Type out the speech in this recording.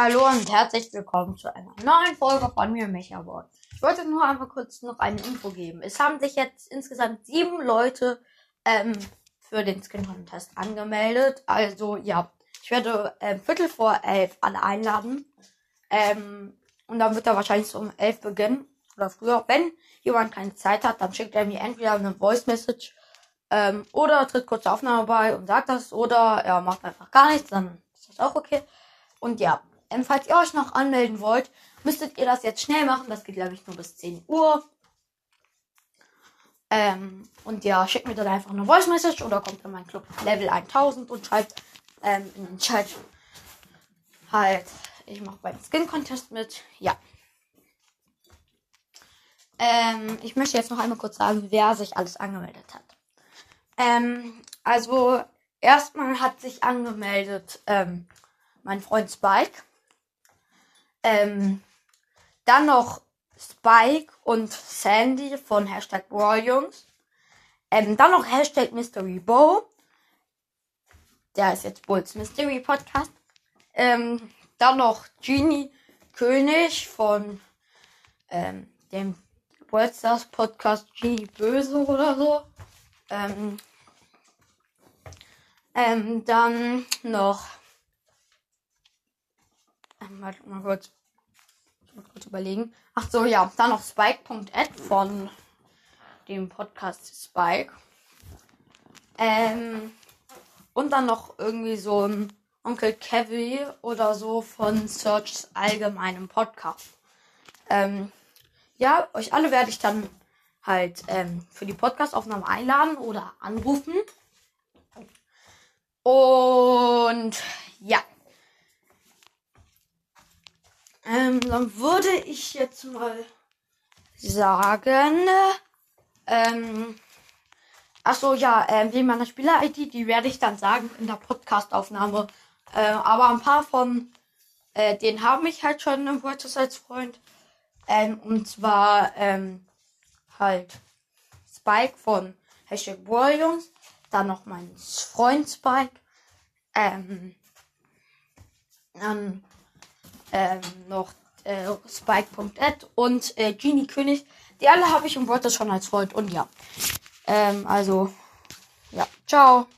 Hallo und herzlich willkommen zu einer neuen Folge von mir, Mechaboard. Ich wollte nur einmal kurz noch eine Info geben. Es haben sich jetzt insgesamt sieben Leute ähm, für den Skin Contest angemeldet. Also ja, ich werde ähm, Viertel vor elf alle einladen. Ähm, und dann wird er wahrscheinlich so um elf beginnen oder früher. Wenn jemand keine Zeit hat, dann schickt er mir entweder eine Voice Message ähm, oder tritt kurz Aufnahme bei und sagt das oder er macht einfach gar nichts, dann ist das auch okay. Und ja, ähm, falls ihr euch noch anmelden wollt, müsstet ihr das jetzt schnell machen. Das geht, glaube ich, nur bis 10 Uhr. Ähm, und ja, schickt mir dann einfach eine Voice Message oder kommt in meinen Club Level 1000 und schreibt ähm, in den Chat halt, ich mache beim Skin Contest mit. Ja. Ähm, ich möchte jetzt noch einmal kurz sagen, wer sich alles angemeldet hat. Ähm, also, erstmal hat sich angemeldet ähm, mein Freund Spike. Ähm, dann noch Spike und Sandy von Hashtag Jungs. Ähm, dann noch Hashtag Mystery Bow. Der ist jetzt Bulls Mystery Podcast. Ähm, dann noch Genie König von ähm, dem Worldstars Podcast Genie Böse oder so. Ähm, ähm, dann noch. Warte mal kurz. Muss kurz überlegen. Ach so, ja. Dann noch Spike.ad von dem Podcast Spike. Ähm, und dann noch irgendwie so ein Onkel Kevin oder so von Searchs allgemeinem Podcast. Ähm, ja, euch alle werde ich dann halt ähm, für die Podcastaufnahme einladen oder anrufen. Und ja. Ähm, dann würde ich jetzt mal sagen. Ähm, Achso, ja, ähm, wegen meiner Spieler-ID, die werde ich dann sagen in der Podcastaufnahme. Äh, aber ein paar von äh, denen haben mich halt schon im WhatsApp als Freund. Ähm, und zwar ähm, halt Spike von Hashtag Jungs. Dann noch mein Freund Spike. Ähm, dann ähm, noch äh, Spike.ad und äh, Genie König. Die alle habe ich und wollte schon als Freund. Und ja. Ähm, also, ja. Ciao.